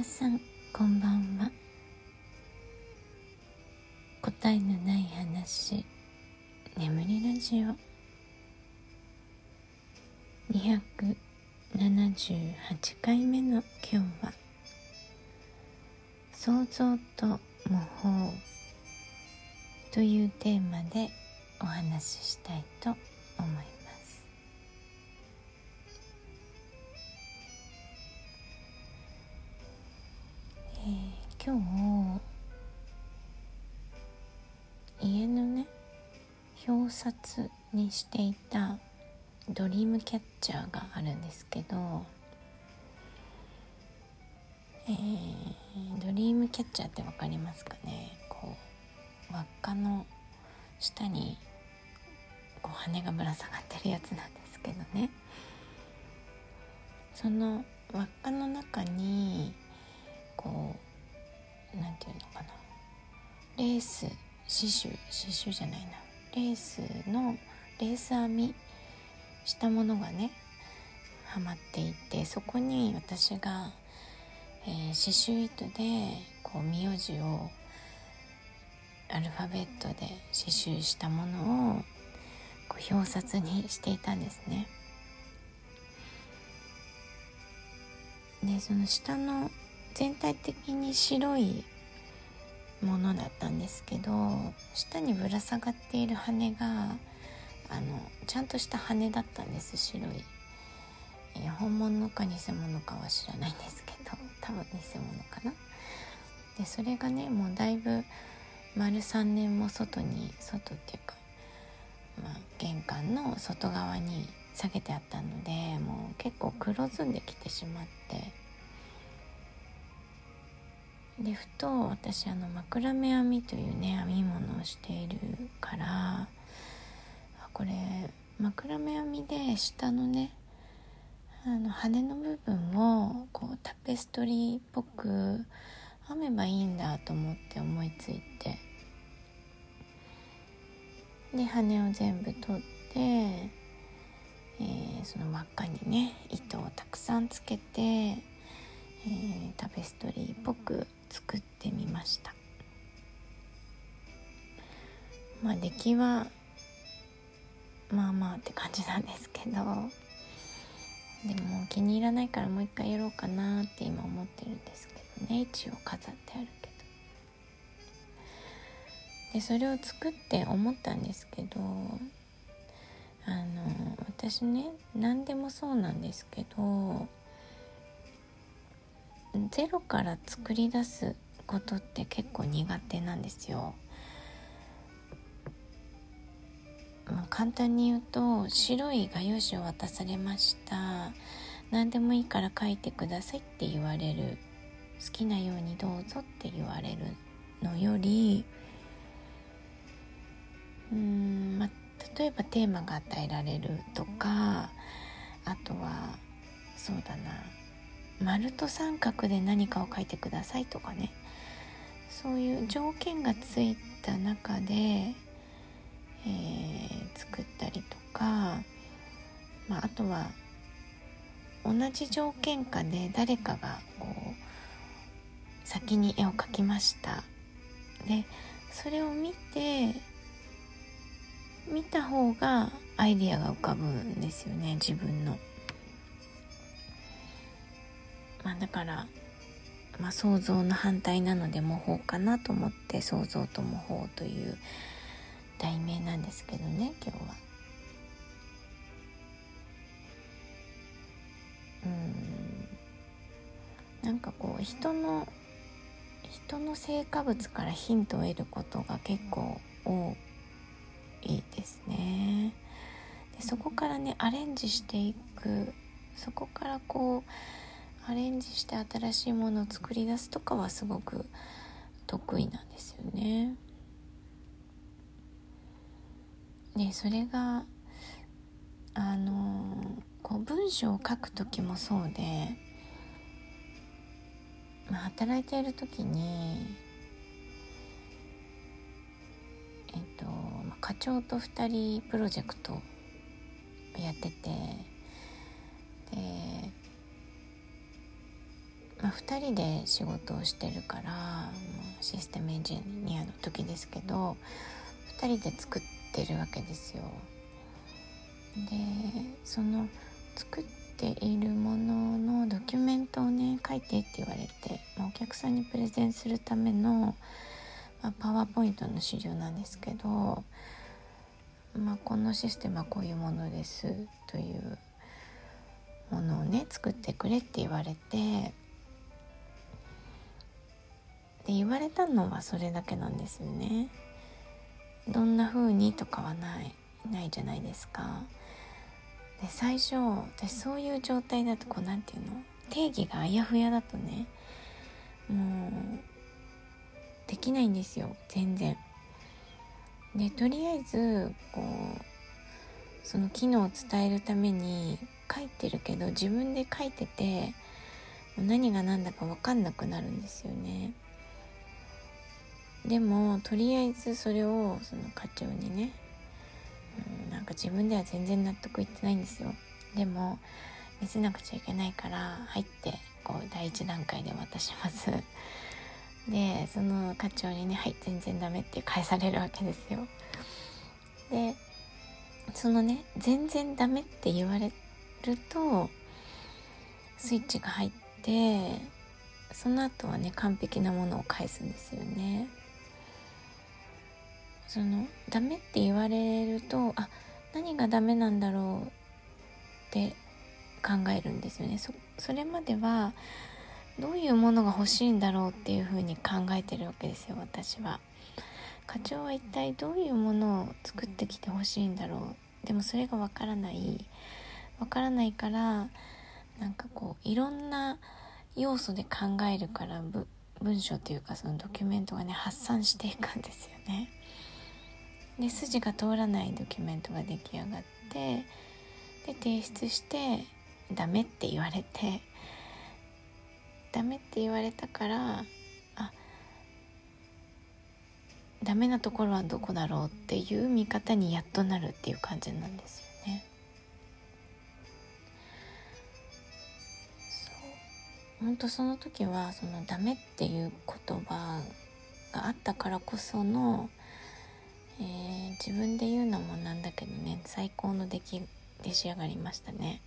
皆さんこんばんは。答えのない話眠りラジオ。278回目の今日は想像と模倣というテーマでお話ししたいと思います。今日家のね表札にしていたドリームキャッチャーがあるんですけど、えー、ドリームキャッチャーって分かりますかね？こう輪っかの下にこう羽がぶら下がってるやつなんですけどね。その輪っかの中にこう何て言うのかなレース刺繍刺繍じゃないなレースのレース編みしたものがねはまっていてそこに私が、えー、刺繍糸でこう名字をアルファベットで刺繍したものをこう表札にしていたんですね。でその下の全体的に白いものだったんですけど下にぶら下がっている羽があのちゃんとした羽だったんです白い、え本物か偽物かは知らないんですけど多分偽物かな。でそれがねもうだいぶ丸3年も外に外っていうか、まあ、玄関の外側に下げてあったのでもう結構黒ずんできてしまってでふと私あの枕目編みというね編み物をしているからこれ枕目編みで下のねあの羽の部分をこうタペストリーっぽく編めばいいんだと思って思いついてで羽を全部取って、えー、その輪っかにね糸をたくさんつけて、えー、タペストリーっぽく作ってみました。まあ出来はまあまあって感じなんですけどでも気に入らないからもう一回やろうかなって今思ってるんですけどね。一応飾ってあるけど。でそれを作って思ったんですけどあの私ね何でもそうなんですけどゼロから作り出すことって結構苦手なんですよ。まあ、簡単に言うと白い画用紙を渡されました。何でもいいから書いてくださいって言われる。好きなようにどうぞって言われるのよりうん、まあ、例えばテーマが与えられるとかあとはそうだな。丸と三角で何かを書いてくださいとかねそういう条件がついた中で、えー、作ったりとか、まあ、あとは同じ条件下で誰かがこう先に絵を描きましたでそれを見て見た方がアイディアが浮かぶんですよね自分の。まあ、だから、まあ、想像の反対なので模倣かなと思って想像と模倣という題名なんですけどね今日は。うんなんかこう人の人の成果物からヒントを得ることが結構多いですね。でそこからねアレンジしていくそこからこうアレンジして新しいものを作り出すとかはすごく得意なんですよね。でそれがあのこう文章を書く時もそうで、まあ、働いている時にえっと、まあ、課長と2人プロジェクトやっててでまあ、2人で仕事をしてるからシステムエンジニアの時ですけど2人で作ってるわけですよ。でその作っているもののドキュメントをね書いてって言われて、まあ、お客さんにプレゼンするための、まあ、パワーポイントの資料なんですけど、まあ、このシステムはこういうものですというものをね作ってくれって言われてで言われたのはそれだけなんですよね。どんな風にとかはないないじゃないですか。で最初私そういう状態だとこう何て言うの？定義があやふやだとねもうできないんですよ全然。でとりあえずこうその機能を伝えるために書いてるけど自分で書いてて何が何だか分かんなくなるんですよね。でもとりあえずそれをその課長にね、うん、なんか自分では全然納得いってないんですよ。でも見せなくちゃいけないから入ってこう第一段階で渡します。でその課長にね「はい全然ダメ」って返されるわけですよ。でそのね全然ダメって言われるとスイッチが入ってその後はね完璧なものを返すんですよね。そのダメって言われるとあ何がダメなんだろうって考えるんですよね。そそれまではどういうものが欲しいんだろうっていうふうに考えてるわけですよ私は。課長は一体どういうものを作ってきてほしいんだろう。でもそれがわからない。わからないからなんかこういろんな要素で考えるから文章というかそのドキュメントがね発散していくんですよね。で筋が通らないドキュメントが出来上がってで提出してダメって言われてダメって言われたからあダメなところはどこだろうっていう見方にやっとなるっていう感じなんですよね。本当その時はそのダメっていう言葉があったからこそのえー、自分で言うのもなんだけどね最高の出来出仕上がりましたね。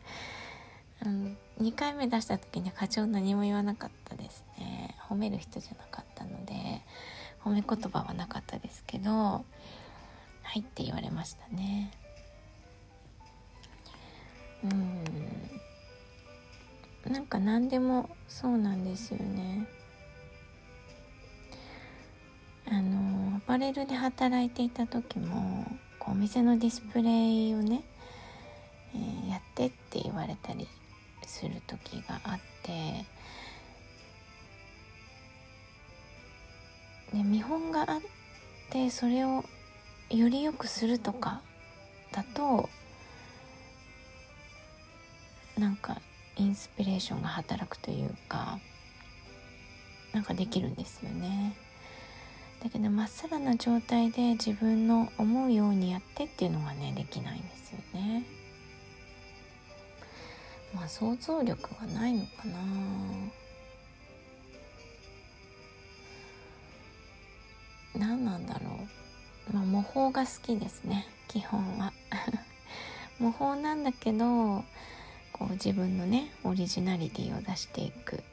うん、2回目出した時に課長何も言わなかったですね。褒める人じゃなかったので褒め言葉はなかったですけどはいって言われましたね。うん。なんか何でもそうなんですよね。あのパレルで働いていた時もこうお店のディスプレイをね、えー、やってって言われたりする時があってで見本があってそれをより良くするとかだとなんかインスピレーションが働くというかなんかできるんですよね。だけどまっさらな状態で自分の思うようにやってっていうのがねできないんですよね。まあ想像力がないのかな。何なんだろう。まあ模倣が好きですね。基本は。模倣なんだけどこう自分のねオリジナリティを出していく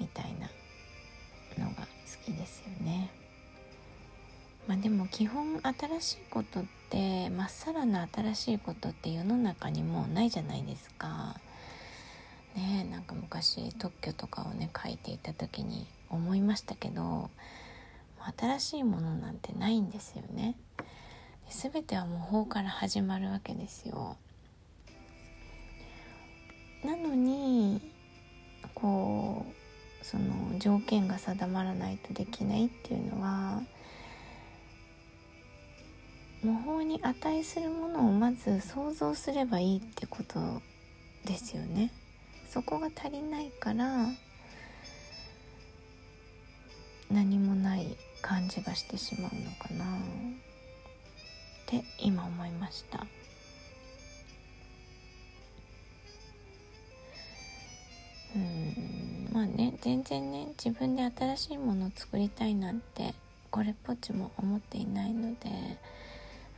みたいなのが好きですよね。まあ、でも基本新しいことってまっさらな新しいことって世の中にもうないじゃないですか。ねなんか昔特許とかをね書いていた時に思いましたけど新しいものなんてないんですよね。全ては模倣から始まるわけですよ。なのにこうその条件が定まらないとできないっていうのは模倣に値するものをまず想像すればいいってことですよね。そこが足りないから何もない感じがしてしまうのかなって今思いました。うんまあね全然ね自分で新しいものを作りたいなんてこれっぽっちも思っていないので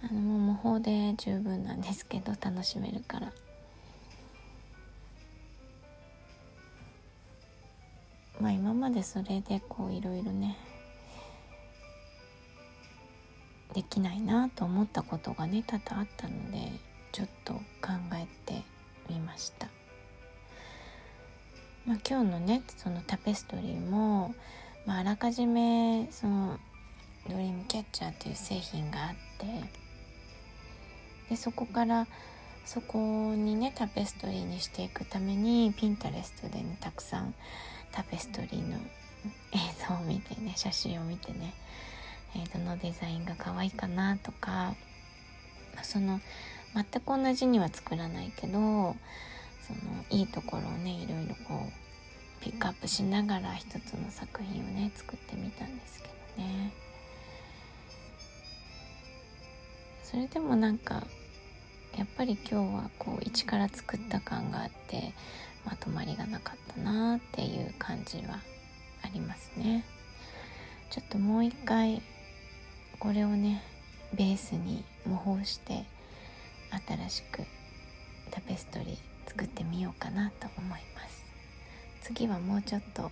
あのもう模倣で十分なんですけど楽しめるからまあ今までそれでこういろいろねできないなと思ったことがね多々あったのでちょっと考えてみました。まあ、今日のねそのタペストリーも、まあ、あらかじめそのドリームキャッチャーっていう製品があってでそこからそこにねタペストリーにしていくためにピンタレストでねたくさんタペストリーの映像を見てね写真を見てね、えー、どのデザインが可愛いかなとかその全く同じには作らないけどそのいいところをねいろいろこうピックアップしながら一つの作品をね作ってみたんですけどね。それでもなんかぱり今日はこう一から作った感があってまとまりがなかったなっていう感じはありますね。ちょっともう一回これをねベースに模倣して新しくタペストリー作ってみようかなと思います。次はもうちょっと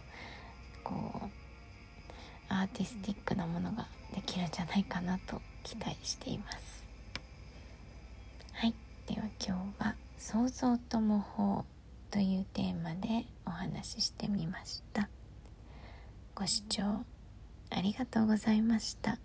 こうアーティスティックなものができるんじゃないかなと期待しています。はいでは今日は「想像と模倣」というテーマでお話ししてみましたご視聴ありがとうございました。